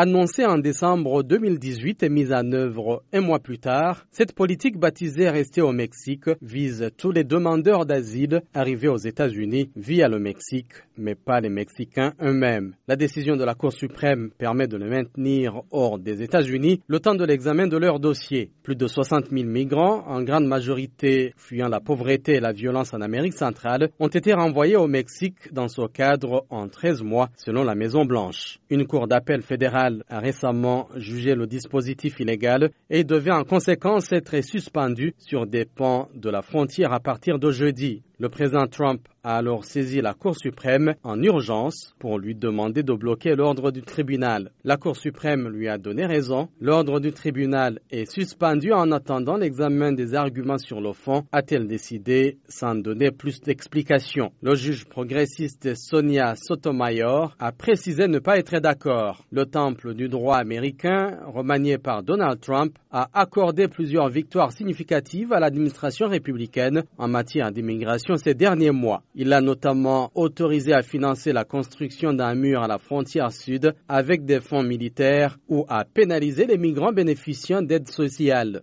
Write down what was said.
Annoncée en décembre 2018 et mise en œuvre un mois plus tard, cette politique baptisée Rester au Mexique vise tous les demandeurs d'asile arrivés aux États-Unis via le Mexique, mais pas les Mexicains eux-mêmes. La décision de la Cour suprême permet de les maintenir hors des États-Unis le temps de l'examen de leur dossier. Plus de 60 000 migrants, en grande majorité fuyant la pauvreté et la violence en Amérique centrale, ont été renvoyés au Mexique dans ce cadre en 13 mois, selon la Maison-Blanche. Une cour d'appel fédérale a récemment jugé le dispositif illégal et devait en conséquence être suspendu sur des pans de la frontière à partir de jeudi. Le président Trump a alors saisi la Cour suprême en urgence pour lui demander de bloquer l'ordre du tribunal. La Cour suprême lui a donné raison. L'ordre du tribunal est suspendu en attendant l'examen des arguments sur le fond, a-t-elle décidé sans donner plus d'explications. Le juge progressiste Sonia Sotomayor a précisé ne pas être d'accord. Le temple du droit américain, remanié par Donald Trump, a accordé plusieurs victoires significatives à l'administration républicaine en matière d'immigration ces derniers mois. Il a notamment autorisé à financer la construction d'un mur à la frontière sud avec des fonds militaires ou à pénaliser les migrants bénéficiant d'aide sociale.